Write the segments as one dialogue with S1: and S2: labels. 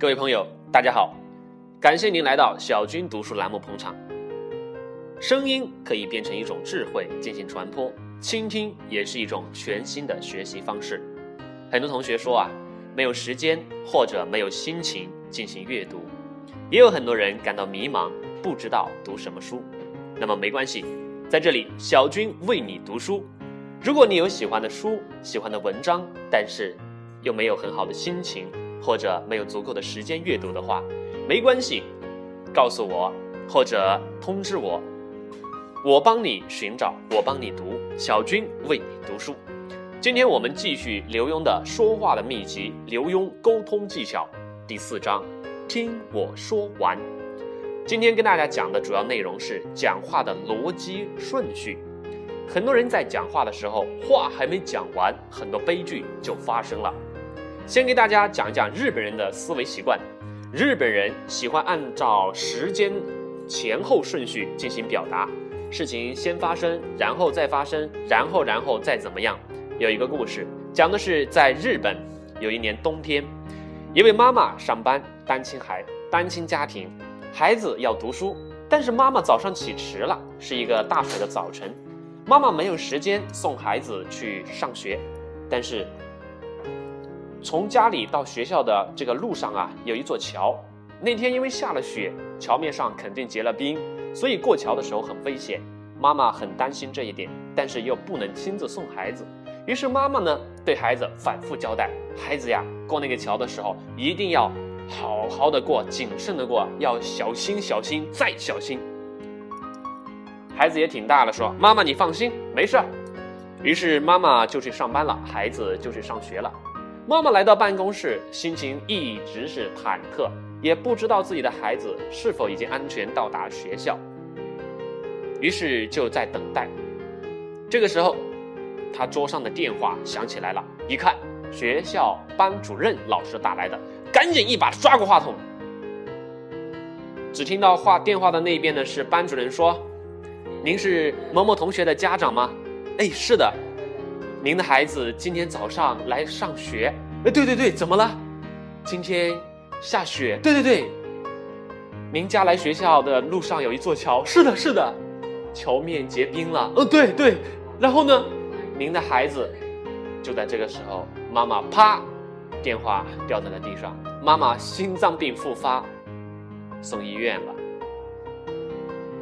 S1: 各位朋友，大家好，感谢您来到小军读书栏目捧场。声音可以变成一种智慧进行传播，倾听也是一种全新的学习方式。很多同学说啊，没有时间或者没有心情进行阅读，也有很多人感到迷茫，不知道读什么书。那么没关系，在这里小军为你读书。如果你有喜欢的书、喜欢的文章，但是又没有很好的心情。或者没有足够的时间阅读的话，没关系，告诉我或者通知我，我帮你寻找，我帮你读，小军为你读书。今天我们继续刘墉的说话的秘籍，刘墉沟通技巧第四章，听我说完。今天跟大家讲的主要内容是讲话的逻辑顺序。很多人在讲话的时候，话还没讲完，很多悲剧就发生了。先给大家讲一讲日本人的思维习惯。日本人喜欢按照时间前后顺序进行表达，事情先发生，然后再发生，然后然后再怎么样。有一个故事，讲的是在日本有一年冬天，一位妈妈上班，单亲孩单亲家庭，孩子要读书，但是妈妈早上起迟了，是一个大水的早晨，妈妈没有时间送孩子去上学，但是。从家里到学校的这个路上啊，有一座桥。那天因为下了雪，桥面上肯定结了冰，所以过桥的时候很危险。妈妈很担心这一点，但是又不能亲自送孩子。于是妈妈呢，对孩子反复交代：孩子呀，过那个桥的时候一定要好好的过，谨慎的过，要小心、小心再小心。孩子也挺大了，说：“妈妈你放心，没事。”于是妈妈就去上班了，孩子就去上学了。妈妈来到办公室，心情一直是忐忑，也不知道自己的孩子是否已经安全到达学校，于是就在等待。这个时候，他桌上的电话响起来了，一看，学校班主任老师打来的，赶紧一把抓过话筒。只听到话电话的那边呢是班主任说：“您是某某同学的家长吗？”“哎，是的。”您的孩子今天早上来上学，哎，对对对，怎么了？今天下雪，对对对。您家来学校的路上有一座桥，是的，是的，桥面结冰了，嗯，对对。然后呢，您的孩子就在这个时候，妈妈啪，电话掉在了地上，妈妈心脏病复发，送医院了。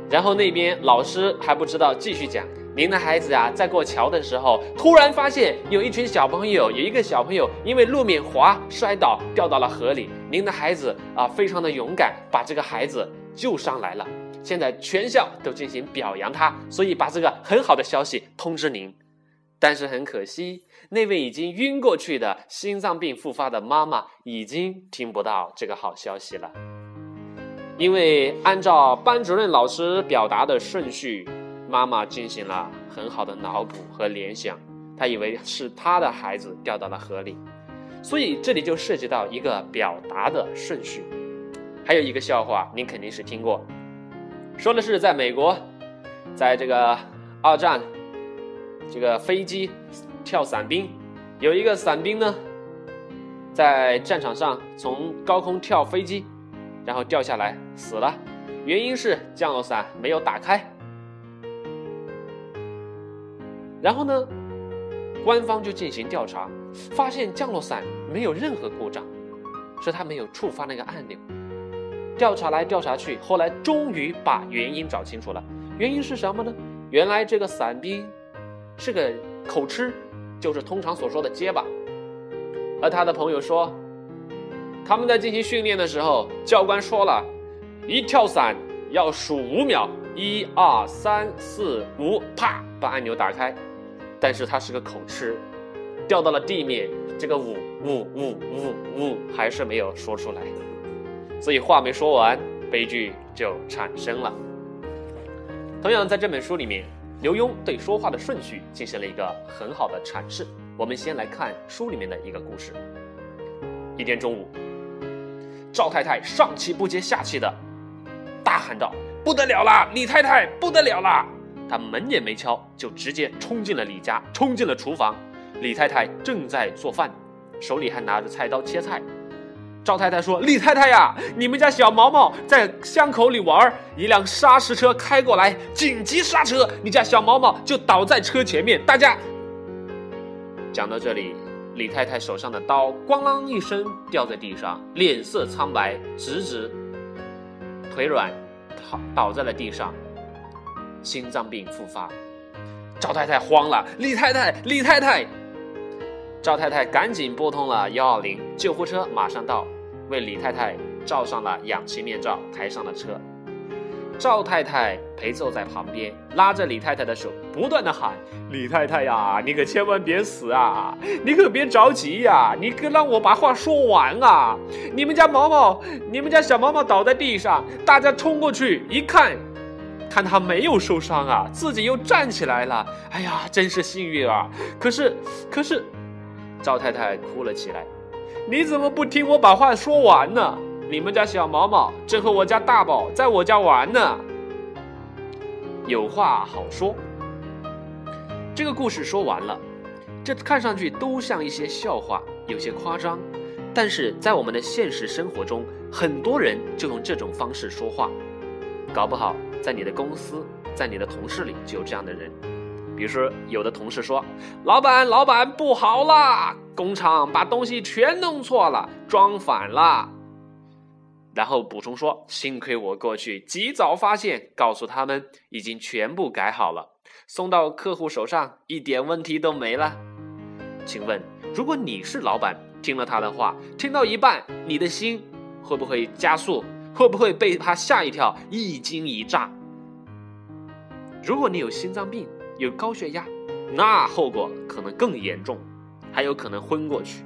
S1: 然后那边老师还不知道，继续讲。您的孩子啊，在过桥的时候，突然发现有一群小朋友，有一个小朋友因为路面滑摔倒，掉到了河里。您的孩子啊，非常的勇敢，把这个孩子救上来了。现在全校都进行表扬他，所以把这个很好的消息通知您。但是很可惜，那位已经晕过去的心脏病复发的妈妈已经听不到这个好消息了，因为按照班主任老师表达的顺序。妈妈进行了很好的脑补和联想，她以为是她的孩子掉到了河里，所以这里就涉及到一个表达的顺序。还有一个笑话，您肯定是听过，说的是在美国，在这个二战，这个飞机跳伞兵，有一个伞兵呢，在战场上从高空跳飞机，然后掉下来死了，原因是降落伞没有打开。然后呢，官方就进行调查，发现降落伞没有任何故障，是他没有触发那个按钮。调查来调查去，后来终于把原因找清楚了。原因是什么呢？原来这个伞兵是个口吃，就是通常所说的结巴。而他的朋友说，他们在进行训练的时候，教官说了，一跳伞要数五秒，一二三四五，啪，把按钮打开。但是他是个口吃，掉到了地面，这个呜呜呜呜呜还是没有说出来，所以话没说完，悲剧就产生了。同样，在这本书里面，刘墉对说话的顺序进行了一个很好的阐释。我们先来看书里面的一个故事。一天中午，赵太太上气不接下气的大喊道：“不得了啦，李太太不得了啦！”他门也没敲，就直接冲进了李家，冲进了厨房。李太太正在做饭，手里还拿着菜刀切菜。赵太太说：“李太太呀，你们家小毛毛在巷口里玩，一辆砂石车开过来，紧急刹车，你家小毛毛就倒在车前面。大家。”讲到这里，李太太手上的刀咣啷一声掉在地上，脸色苍白，直直腿软，倒倒在了地上，心脏病复发。赵太太慌了：“李太太，李太太！”赵太太赶紧拨通了幺二零，救护车马上到，为李太太罩上了氧气面罩，抬上了车。赵太太陪坐在旁边，拉着李太太的手，不断的喊：“李太太呀，你可千万别死啊！你可别着急呀！你可让我把话说完啊！你们家毛毛，你们家小毛毛倒在地上，大家冲过去一看，看他没有受伤啊，自己又站起来了。哎呀，真是幸运啊！可是，可是，赵太太哭了起来。你怎么不听我把话说完呢？”你们家小毛毛正和我家大宝在我家玩呢，有话好说。这个故事说完了，这看上去都像一些笑话，有些夸张，但是在我们的现实生活中，很多人就用这种方式说话，搞不好在你的公司，在你的同事里就有这样的人。比如说，有的同事说：“老板，老板不好啦，工厂把东西全弄错了，装反了。”然后补充说：“幸亏我过去及早发现，告诉他们已经全部改好了，送到客户手上，一点问题都没了。”请问，如果你是老板，听了他的话，听到一半，你的心会不会加速？会不会被他吓一跳，一惊一乍？如果你有心脏病，有高血压，那后果可能更严重，还有可能昏过去。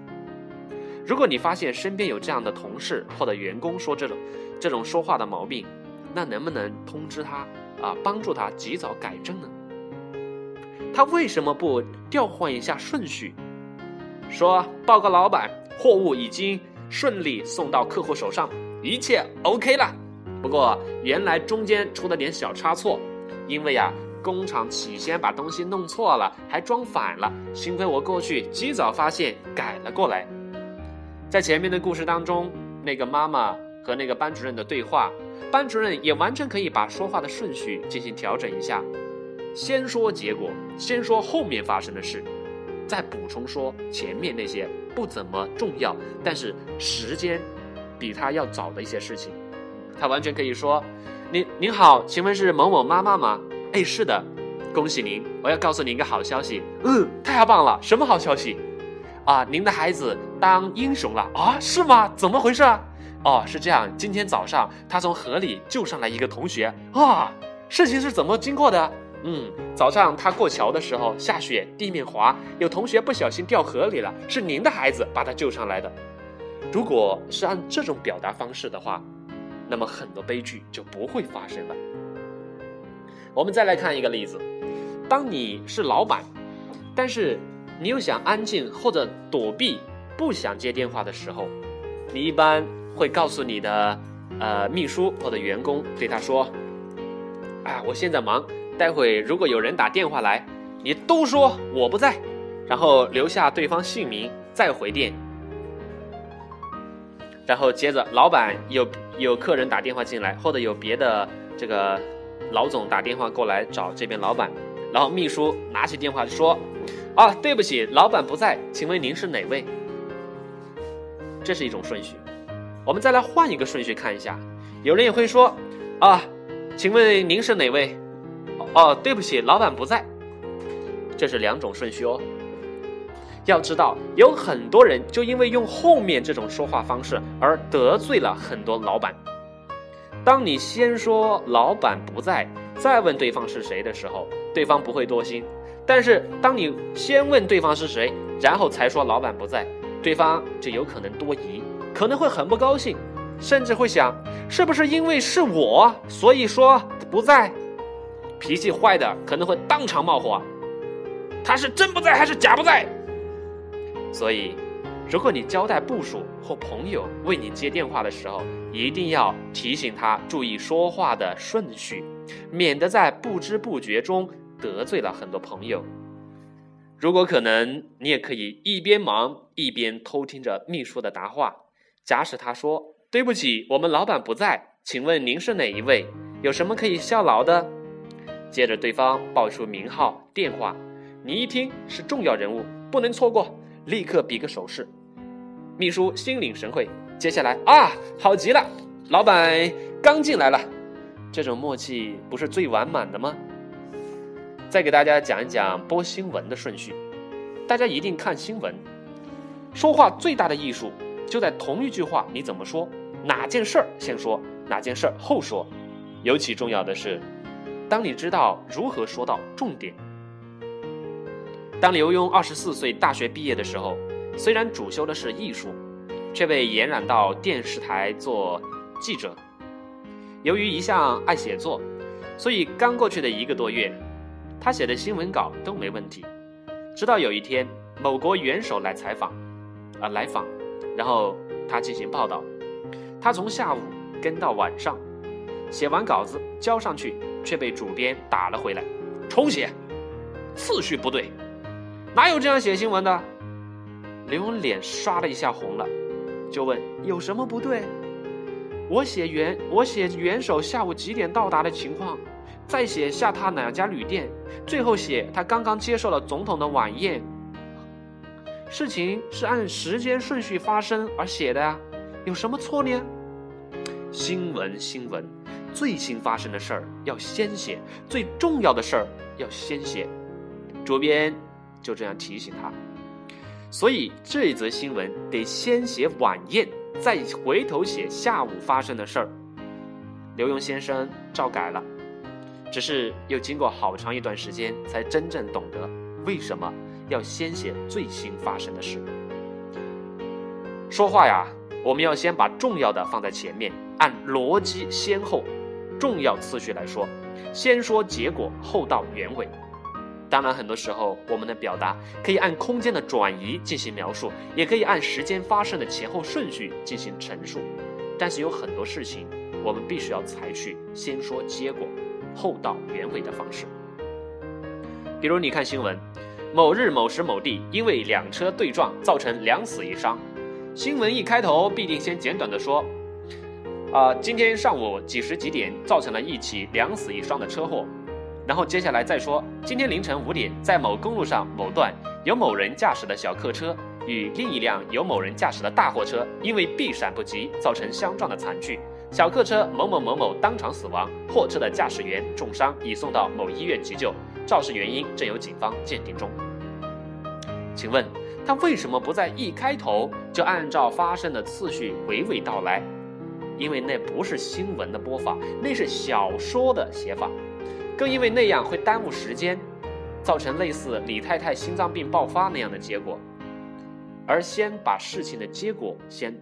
S1: 如果你发现身边有这样的同事或者员工说这种这种说话的毛病，那能不能通知他啊，帮助他及早改正呢？他为什么不调换一下顺序？说报告老板，货物已经顺利送到客户手上，一切 OK 了。不过原来中间出了点小差错，因为呀，工厂起先把东西弄错了，还装反了，幸亏我过去及早发现，改了过来。在前面的故事当中，那个妈妈和那个班主任的对话，班主任也完全可以把说话的顺序进行调整一下，先说结果，先说后面发生的事，再补充说前面那些不怎么重要，但是时间比他要早的一些事情。他完全可以说：“您您好，请问是某某妈妈吗？哎，是的，恭喜您，我要告诉您一个好消息。嗯，太棒了，什么好消息？”啊，您的孩子当英雄了啊？是吗？怎么回事啊？哦，是这样，今天早上他从河里救上来一个同学啊。事情是怎么经过的？嗯，早上他过桥的时候下雪，地面滑，有同学不小心掉河里了，是您的孩子把他救上来的。如果是按这种表达方式的话，那么很多悲剧就不会发生了。我们再来看一个例子，当你是老板，但是。你又想安静或者躲避，不想接电话的时候，你一般会告诉你的呃秘书或者员工，对他说：“啊，我现在忙，待会如果有人打电话来，你都说我不在，然后留下对方姓名再回电。然后接着老板有有客人打电话进来，或者有别的这个老总打电话过来找这边老板，然后秘书拿起电话说。”啊，对不起，老板不在，请问您是哪位？这是一种顺序。我们再来换一个顺序看一下。有人也会说，啊，请问您是哪位？哦，对不起，老板不在。这是两种顺序哦。要知道，有很多人就因为用后面这种说话方式而得罪了很多老板。当你先说老板不在，再问对方是谁的时候，对方不会多心。但是，当你先问对方是谁，然后才说老板不在，对方就有可能多疑，可能会很不高兴，甚至会想，是不是因为是我，所以说不在？脾气坏的可能会当场冒火，他是真不在还是假不在？所以，如果你交代部属或朋友为你接电话的时候，一定要提醒他注意说话的顺序，免得在不知不觉中。得罪了很多朋友。如果可能，你也可以一边忙一边偷听着秘书的答话，假使他说：“对不起，我们老板不在，请问您是哪一位？有什么可以效劳的？”接着对方报出名号、电话，你一听是重要人物，不能错过，立刻比个手势。秘书心领神会，接下来啊，好极了，老板刚进来了，这种默契不是最完满的吗？再给大家讲一讲播新闻的顺序，大家一定看新闻。说话最大的艺术就在同一句话你怎么说，哪件事儿先说，哪件事儿后说。尤其重要的是，当你知道如何说到重点。当刘墉二十四岁大学毕业的时候，虽然主修的是艺术，却被延揽到电视台做记者。由于一向爱写作，所以刚过去的一个多月。他写的新闻稿都没问题，直到有一天某国元首来采访，啊来访，然后他进行报道，他从下午跟到晚上，写完稿子交上去，却被主编打了回来，重写，次序不对，哪有这样写新闻的？刘墉脸刷的一下红了，就问有什么不对？我写元我写元首下午几点到达的情况。再写下他哪家旅店，最后写他刚刚接受了总统的晚宴。事情是按时间顺序发生而写的呀，有什么错呢？新闻新闻，最新发生的事儿要先写，最重要的事儿要先写。主编就这样提醒他，所以这一则新闻得先写晚宴，再回头写下午发生的事儿。刘墉先生照改了。只是又经过好长一段时间，才真正懂得为什么要先写最新发生的事。说话呀，我们要先把重要的放在前面，按逻辑先后、重要次序来说，先说结果，后到原委。当然，很多时候我们的表达可以按空间的转移进行描述，也可以按时间发生的前后顺序进行陈述。但是有很多事情，我们必须要采取先说结果。后到原委的方式，比如你看新闻，某日某时某地因为两车对撞造成两死一伤，新闻一开头必定先简短的说，啊，今天上午几时几点造成了一起两死一伤的车祸，然后接下来再说，今天凌晨五点在某公路上某段有某人驾驶的小客车与另一辆有某人驾驶的大货车因为避闪不及造成相撞的惨剧。小客车某某某某当场死亡，货车的驾驶员重伤，已送到某医院急救，肇事原因正由警方鉴定中。请问他为什么不在一开头就按照发生的次序娓娓道来？因为那不是新闻的播法，那是小说的写法，更因为那样会耽误时间，造成类似李太太心脏病爆发那样的结果。而先把事情的结果先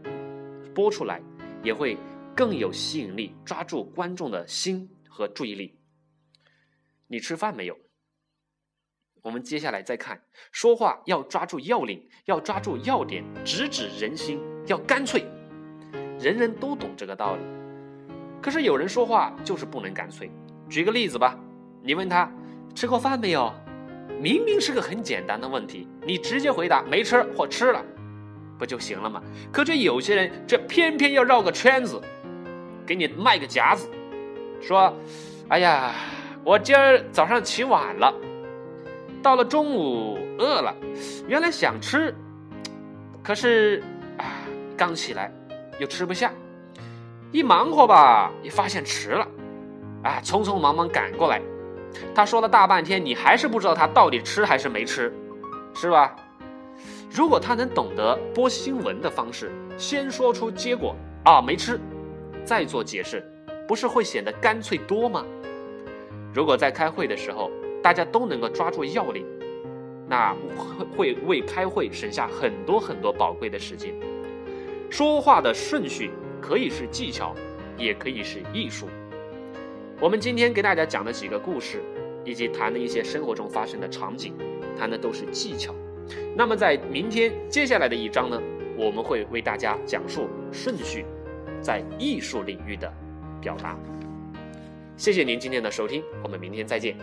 S1: 播出来，也会。更有吸引力，抓住观众的心和注意力。你吃饭没有？我们接下来再看，说话要抓住要领，要抓住要点，直指人心，要干脆。人人都懂这个道理，可是有人说话就是不能干脆。举个例子吧，你问他吃过饭没有？明明是个很简单的问题，你直接回答没吃或吃了，不就行了吗？可这有些人，这偏偏要绕个圈子。给你卖个夹子，说：“哎呀，我今儿早上起晚了，到了中午饿了，原来想吃，可是啊，刚起来又吃不下，一忙活吧，也发现迟了，啊，匆匆忙忙赶过来。他说了大半天，你还是不知道他到底吃还是没吃，是吧？如果他能懂得播新闻的方式，先说出结果啊，没吃。”再做解释，不是会显得干脆多吗？如果在开会的时候，大家都能够抓住要领，那会为开会省下很多很多宝贵的时间。说话的顺序可以是技巧，也可以是艺术。我们今天给大家讲的几个故事，以及谈的一些生活中发生的场景，谈的都是技巧。那么在明天接下来的一章呢，我们会为大家讲述顺序。在艺术领域的表达。谢谢您今天的收听，我们明天再见。